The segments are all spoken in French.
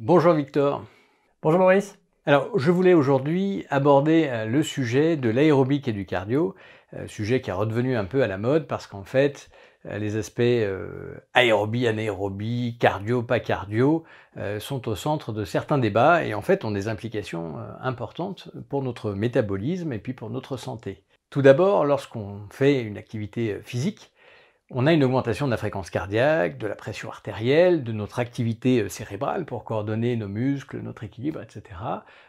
Bonjour Victor. Bonjour Maurice. Alors, je voulais aujourd'hui aborder euh, le sujet de l'aérobic et du cardio, euh, sujet qui est redevenu un peu à la mode parce qu'en fait, euh, les aspects aérobie, anaérobie, cardio, pas cardio, sont au centre de certains débats et en fait ont des implications importantes pour notre métabolisme et puis pour notre santé. Tout d'abord, lorsqu'on fait une activité physique, on a une augmentation de la fréquence cardiaque, de la pression artérielle, de notre activité euh, cérébrale pour coordonner nos muscles, notre équilibre, etc.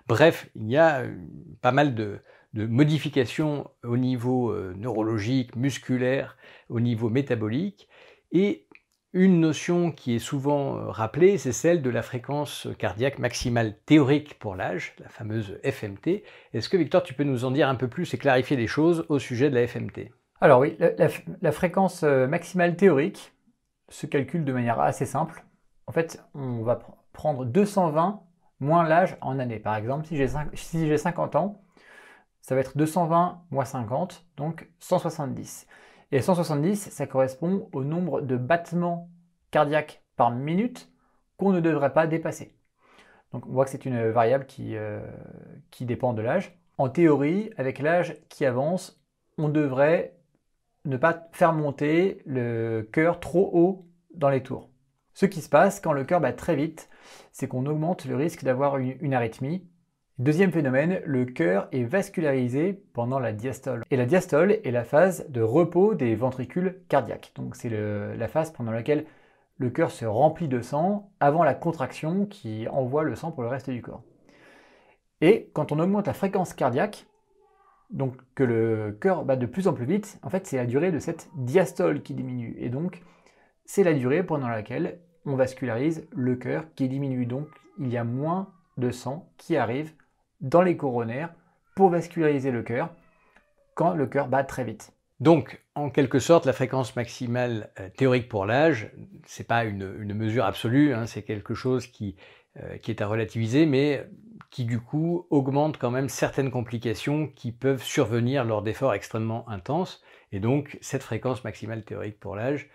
Bref, il y a euh, pas mal de, modifications au niveau euh, neurologique, musculaire, au niveau métabolique. Et une notion qui est souvent rappelée, c'est celle de la fréquence cardiaque maximale théorique pour l'âge, la fameuse FMT. Est-ce que Victor, tu peux nous en dire un peu plus et clarifier les choses au sujet de la FMT alors oui, la, fréquence euh, maximale théorique se calcule de manière assez simple. En fait, on va prendre 220 moins l'âge en années. Par exemple, si j'ai 50 ans, ça va être 220 moins 50, donc 170. Et 170, ça correspond au nombre de battements cardiaques par minute qu'on ne devrait pas dépasser. Donc on voit que c'est une variable qui, euh, qui dépend de l'âge. En théorie, avec l'âge qui avance, on devrait ne pas faire monter le cœur trop haut dans les tours. Ce qui se passe quand le cœur bat très vite, c'est qu'on augmente le risque d'avoir une, arythmie. Deuxième phénomène, le cœur est vascularisé pendant la diastole. Et la diastole est la phase de repos des ventricules cardiaques. Donc c'est la phase pendant laquelle le cœur se remplit de sang avant la contraction qui envoie le sang pour le reste du corps. Et quand on augmente la fréquence cardiaque, donc que le cœur bat de plus en plus vite, en fait c'est la durée de cette diastole qui diminue. Et donc c'est la durée pendant laquelle on vascularise le cœur qui diminue. Donc il y a moins de sang qui arrive dans les coronaires pour vasculariser le cœur quand le cœur bat très vite. Donc, en quelque sorte, la fréquence maximale euh, théorique pour l'âge, ce n'est pas une, mesure absolue, hein, c'est quelque chose euh, qui est à relativiser, mais qui du coup augmente quand même certaines complications qui peuvent survenir lors d'efforts extrêmement intenses. Et donc cette fréquence maximale théorique pour l'âge,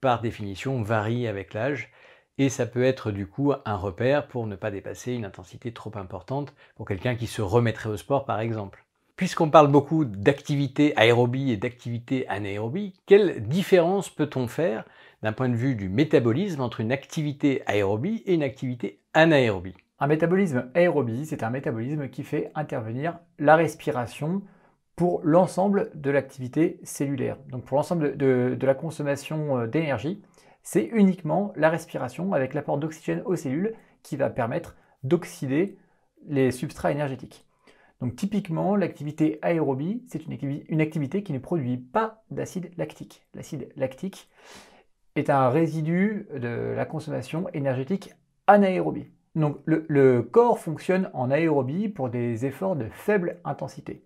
par définition, varie avec l'âge. Et ça peut être du coup un repère pour ne pas dépasser une intensité trop importante pour quelqu'un qui se remettrait au sport par exemple. Puisqu'on parle beaucoup d'activité aérobie et d'activité anaérobie, quelle différence peut-on faire d'un point de vue du métabolisme entre une activité aérobie et une activité anaérobie? Un métabolisme aérobie, c'est un métabolisme qui fait intervenir la respiration pour l'ensemble de l'activité cellulaire. Donc pour l'ensemble de, la consommation euh, d'énergie, c'est uniquement la respiration avec l'apport d'oxygène aux cellules qui va permettre d'oxyder les substrats énergétiques. Donc typiquement, l'activité aérobie, c'est une, une, activité qui ne produit pas d'acide lactique. L'acide lactique est un résidu de la consommation énergétique anaérobie. Donc le, corps fonctionne en aérobie pour des efforts de faible intensité.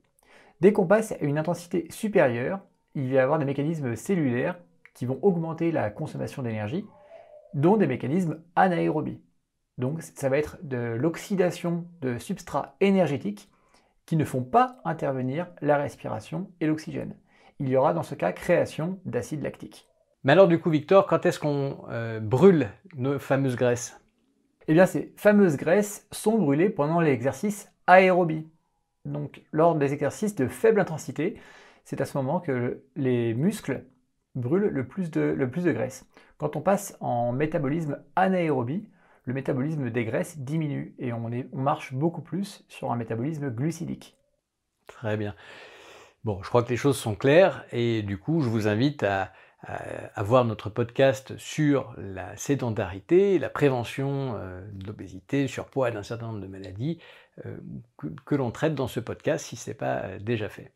Dès qu'on passe à une intensité supérieure, il va y avoir des mécanismes cellulaires qui vont augmenter la consommation d'énergie, dont des mécanismes anaérobies. Donc ça va être de l'oxydation de substrats énergétiques qui ne font pas intervenir la respiration et l'oxygène. Il y aura dans ce cas création d'acide lactique. Mais alors du coup Victor, quand est-ce qu'on euh, brûle nos fameuses graisses? Eh bien, ces fameuses graisses sont brûlées pendant l'exercice aérobie. Donc, lors des exercices de faible intensité, c'est à ce moment que les muscles brûlent le plus de, graisse. Quand on passe en métabolisme anaérobie, le métabolisme des graisses diminue et on marche beaucoup plus sur un métabolisme glucidique. Très bien. Bon, je crois que les choses sont claires et du coup, je vous invite à, à voir notre podcast sur la sédentarité, la prévention euh, de l'obésité, surpoids d'un certain nombre de maladies euh, que, l'on traite dans ce podcast si ce n'est pas euh, déjà fait.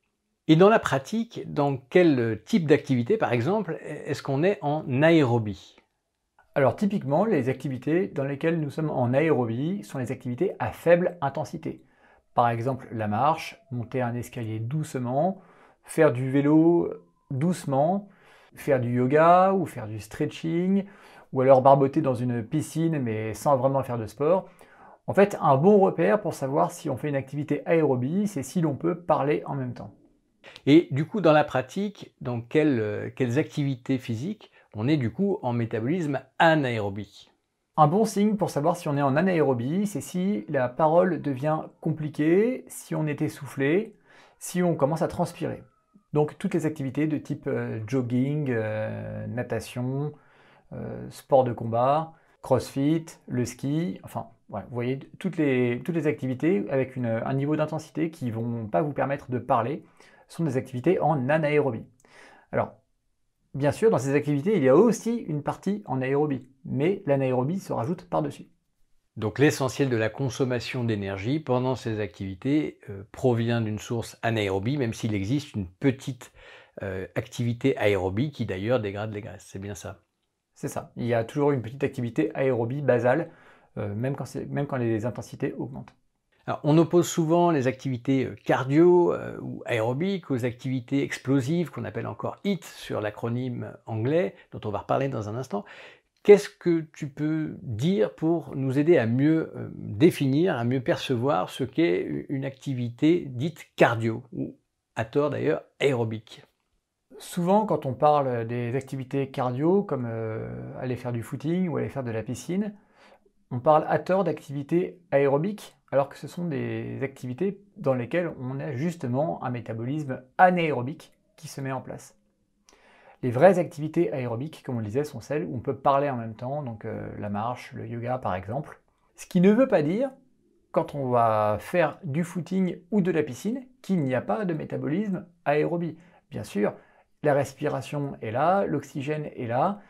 Et dans la pratique, dans quel type d'activité, par exemple, est-ce qu'on est en aérobie? Alors typiquement, les activités dans lesquelles nous sommes en aérobie sont les activités à faible intensité. Par exemple, la marche, monter un escalier doucement, faire du vélo doucement, faire du yoga ou faire du stretching, ou alors barboter dans une piscine mais sans vraiment faire de sport. En fait, un bon repère pour savoir si on fait une activité aérobie, c'est si l'on peut parler en même temps. Et du coup, dans la pratique, dans quelles, quelles activités physiques on est du coup en métabolisme anaérobie Un bon signe pour savoir si on est en anaérobie, c'est si la parole devient compliquée, si on est essoufflé, si on commence à transpirer. Donc toutes les activités de type euh, jogging, euh, natation, euh, sport de combat, crossfit, le ski, enfin vous voyez toutes les, toutes les activités avec un niveau d'intensité qui ne vont pas vous permettre de parler sont des activités en anaérobie. Alors Bien sûr, dans ces activités, il y a aussi une partie en aérobie, mais l'anaérobie se rajoute par-dessus. Donc l'essentiel de la consommation d'énergie pendant ces activités euh, provient d'une source anaérobie, même s'il existe une petite euh, activité aérobie qui d'ailleurs dégrade les graisses. C'est bien ça. C'est ça. Il y a toujours une petite activité aérobie basale, euh, même, quand même quand les intensités augmentent on oppose souvent les activités cardio euh, ou aérobiques aux activités explosives qu'on appelle encore HIT sur l'acronyme anglais dont on va reparler dans un instant. Qu'est-ce que tu peux dire pour nous aider à mieux euh, définir, à mieux percevoir ce qu'est une activité dite cardio ou à tort d'ailleurs aérobique? Souvent, quand on parle des activités cardio, comme aller faire du footing ou aller faire de la piscine, on parle à tort d'activités aérobiques, alors que ce sont des activités dans lesquelles on a justement un métabolisme anaérobique qui se met en place. Les vraies activités aérobiques, comme on le disait, sont celles où on peut parler en même temps, donc euh, la marche, le yoga par exemple. Ce qui ne veut pas dire, quand on va faire du footing ou de la piscine, qu'il n'y a pas de métabolisme aérobie. Bien sûr, la respiration est là, l'oxygène est là,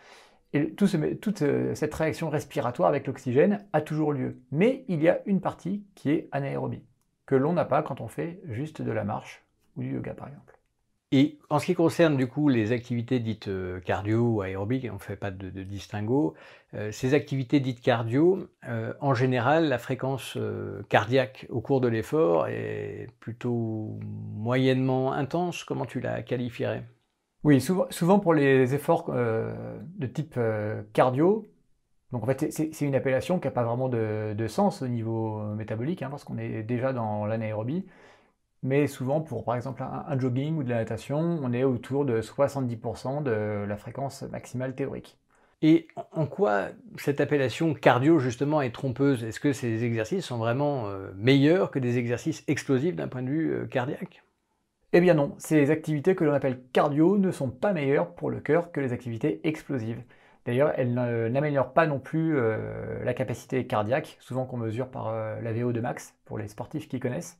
et toute euh, cette réaction respiratoire avec l'oxygène a toujours lieu. Mais il y a une partie qui est anaérobie, que l'on n'a pas quand on fait juste de la marche ou du yoga par exemple. Et en ce qui concerne du coup les activités dites euh, cardio ou aérobiques, on ne fait pas de, distinguo, euh, ces activités dites cardio, en général, la fréquence cardiaque au cours de l'effort est plutôt moyennement intense. Comment tu la qualifierais? Oui, souvent, pour les efforts euh, de type euh, cardio, donc en fait c'est une appellation qui n'a pas vraiment de, sens au niveau euh, métabolique, hein, parce qu'on est déjà dans l'anaérobie, mais souvent pour par exemple un, jogging ou de la natation, on est autour de 70% de la fréquence maximale théorique. Et en quoi cette appellation cardio justement est trompeuse? Est-ce que ces exercices sont vraiment meilleurs que des exercices explosifs d'un point de vue cardiaque? Eh bien non, ces activités que l'on appelle cardio ne sont pas meilleures pour le cœur que les activités explosives. D'ailleurs, elles n'améliorent pas non plus euh, la capacité cardiaque, souvent qu'on mesure par euh, la VO2 max, pour les sportifs qui connaissent.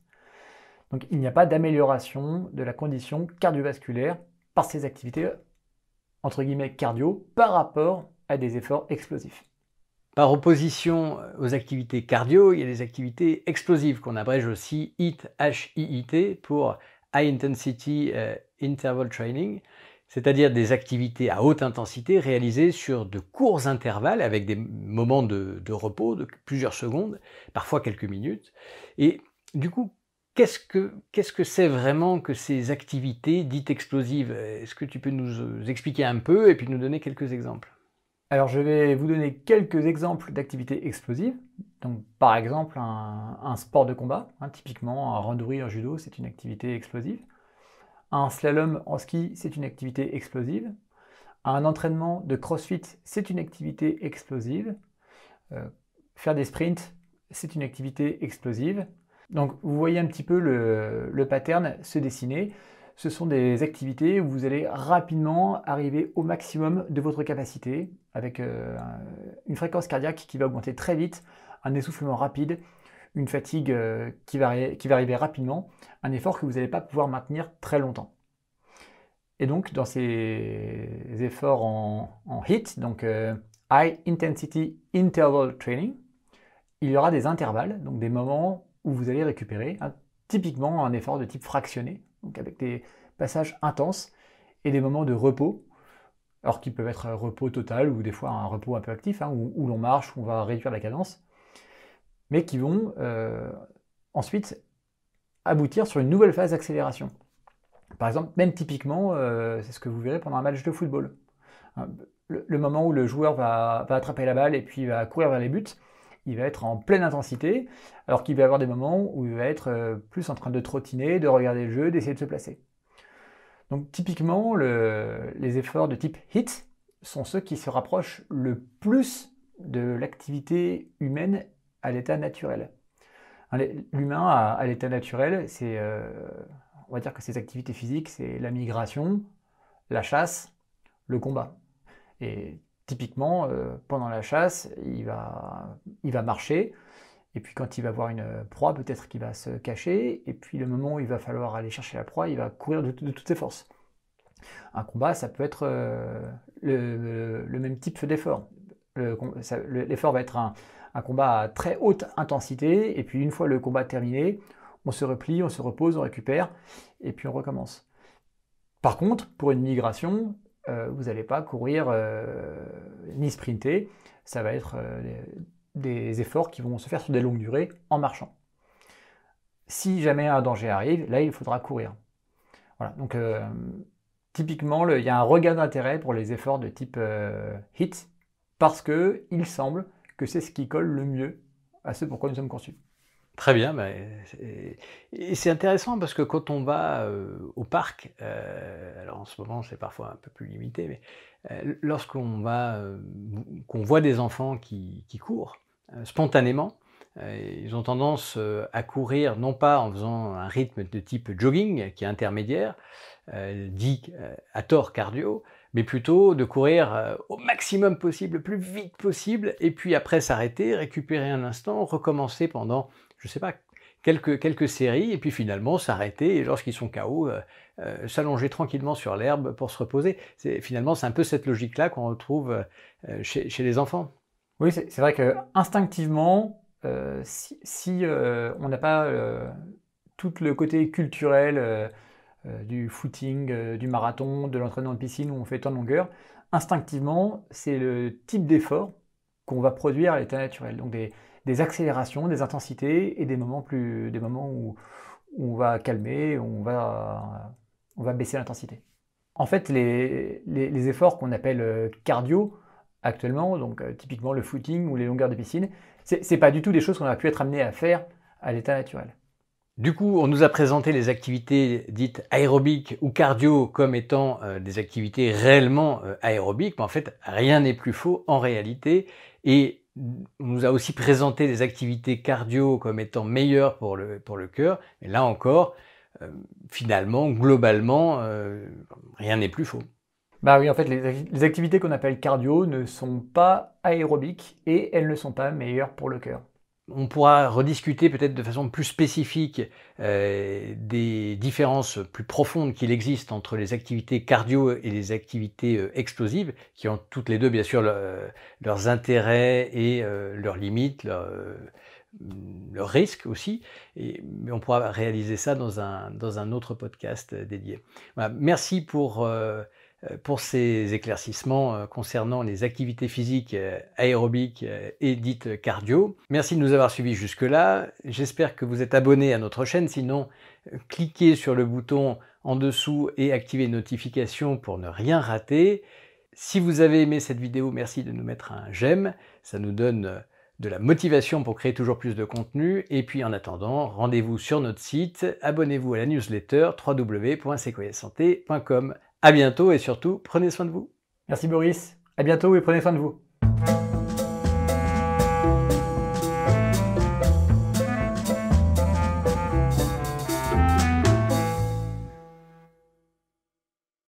Donc il n'y a pas d'amélioration de la condition cardiovasculaire par ces activités, entre guillemets, cardio, par rapport à des efforts explosifs. Par opposition aux activités cardio, il y a des activités explosives qu'on abrège aussi HIIT, H-I-I-T, pour High Intensity euh, Interval Training, c'est-à-dire des activités à haute intensité réalisées sur de courts intervalles avec des moments de, repos de plusieurs secondes, parfois quelques minutes. Et du coup, qu'est-ce que c'est vraiment que ces activités dites explosives? Est-ce que tu peux nous expliquer un peu et puis nous donner quelques exemples? Alors je vais vous donner quelques exemples d'activités explosives. Donc par exemple un, sport de combat, hein, typiquement un randonnée en judo, c'est une activité explosive. Un slalom en ski, c'est une activité explosive. Un entraînement de crossfit, c'est une activité explosive. Euh, faire des sprints, c'est une activité explosive. Donc vous voyez un petit peu le, le pattern se dessiner ce sont des activités où vous allez rapidement arriver au maximum de votre capacité, avec euh, une fréquence cardiaque qui va augmenter très vite, un essoufflement rapide, une fatigue euh, qui, va, arriver rapidement, un effort que vous n'allez pas pouvoir maintenir très longtemps. Et donc dans ces efforts en, HIT, donc euh, High Intensity Interval Training, il y aura des intervalles, donc des moments où vous allez récupérer, hein, typiquement un effort de type fractionné, donc avec des passages intenses et des moments de repos, alors qui peuvent être un repos total ou des fois un repos un peu actif, hein, où, l'on marche, où on va réduire la cadence, mais qui vont euh, ensuite aboutir sur une nouvelle phase d'accélération. Par exemple, même typiquement, euh, c'est ce que vous verrez pendant un match de football. Hein, le, moment où le joueur va, attraper la balle et puis va courir vers les buts, il va être en pleine intensité, alors qu'il va y avoir des moments où il va être euh, plus en train de trottiner, de regarder le jeu, d'essayer de se placer. Donc typiquement, les efforts de type HIT sont ceux qui se rapprochent le plus de l'activité humaine à l'état naturel. L'humain à, l'état naturel, c'est, euh, on va dire que ses activités physiques, c'est la migration, la chasse, le combat. Et typiquement, euh, pendant la chasse, il va, marcher, et puis quand il va voir une proie, peut-être qu'il va se cacher, et puis le moment où il va falloir aller chercher la proie, il va courir de, toutes ses forces. Un combat, ça peut être euh, le, même type d'effort. L'effort va être un, combat à très haute intensité, et puis une fois le combat terminé, on se replie, on se repose, on récupère, et puis on recommence. Par contre, pour une migration, euh, vous n'allez pas courir euh, ni sprinter, ça va être des efforts qui vont se faire sur des longues durées en marchant. Si jamais un danger arrive, là il faudra courir. Voilà, donc euh, typiquement, il y a un regain d'intérêt pour les efforts de type euh, HIT parce que il semble que c'est ce qui colle le mieux à ce pourquoi nous sommes conçus. Très bien, et c'est intéressant parce que quand on va euh, au parc, alors en ce moment c'est parfois un peu plus limité, mais lorsqu'on va, qu'on voit des enfants qui courent, euh, spontanément. Euh, ils ont tendance euh, à courir non pas en faisant un rythme de type jogging qui est intermédiaire, dit à tort cardio, mais plutôt de courir au maximum possible, le plus vite possible, et puis après s'arrêter, récupérer un instant, recommencer pendant, je sais pas, quelques, quelques séries, et puis finalement s'arrêter, et lorsqu'ils sont KO, s'allonger tranquillement sur l'herbe pour se reposer. Finalement, c'est un peu cette logique-là qu'on retrouve chez, chez les enfants. Oui, c'est vrai que instinctivement, euh, si, euh, on n'a pas euh, tout le côté culturel du footing, du marathon, de l'entraînement de piscine où on fait tant de longueur, instinctivement, c'est le type d'effort qu'on va produire à l'état naturel. Donc des, accélérations, des intensités et des moments, plus, des moments où, on va calmer, on va, baisser l'intensité. En fait, les, efforts qu'on appelle cardio, actuellement, donc euh, typiquement le footing ou les longueurs de piscine, c'est pas du tout des choses qu'on a pu être amené à faire à l'état naturel. Du coup, on nous a présenté les activités dites aérobiques ou cardio comme étant euh, des activités réellement euh, aérobiques, mais en fait, rien n'est plus faux en réalité. Et on nous a aussi présenté les activités cardio comme étant meilleures pour le, cœur. Et là encore, finalement, globalement, rien n'est plus faux. Bah oui, en fait, les, activités qu'on appelle cardio ne sont pas aérobiques et elles ne sont pas meilleures pour le cœur. On pourra rediscuter peut-être de façon plus spécifique euh, des différences plus profondes qu'il existe entre les activités cardio et les activités euh, explosives, qui ont toutes les deux bien sûr leurs intérêts et euh, leurs limites, leurs risques aussi, et, mais on pourra réaliser ça dans un, dans un autre podcast dédié. Merci pour euh, pour ces éclaircissements euh, concernant les activités physiques euh, aérobiques et dites cardio. Merci de nous avoir suivis jusque-là. J'espère que vous êtes abonnés à notre chaîne. Sinon, cliquez sur le bouton en dessous et activez les notifications pour ne rien rater. Si vous avez aimé cette vidéo, merci de nous mettre un j'aime. Ça nous donne de la motivation pour créer toujours plus de contenu. Et puis en attendant, rendez-vous sur notre site, abonnez-vous à la newsletter www.sequoiasanté.com. À bientôt et surtout, prenez soin de vous. Merci Boris. À bientôt et prenez soin de vous.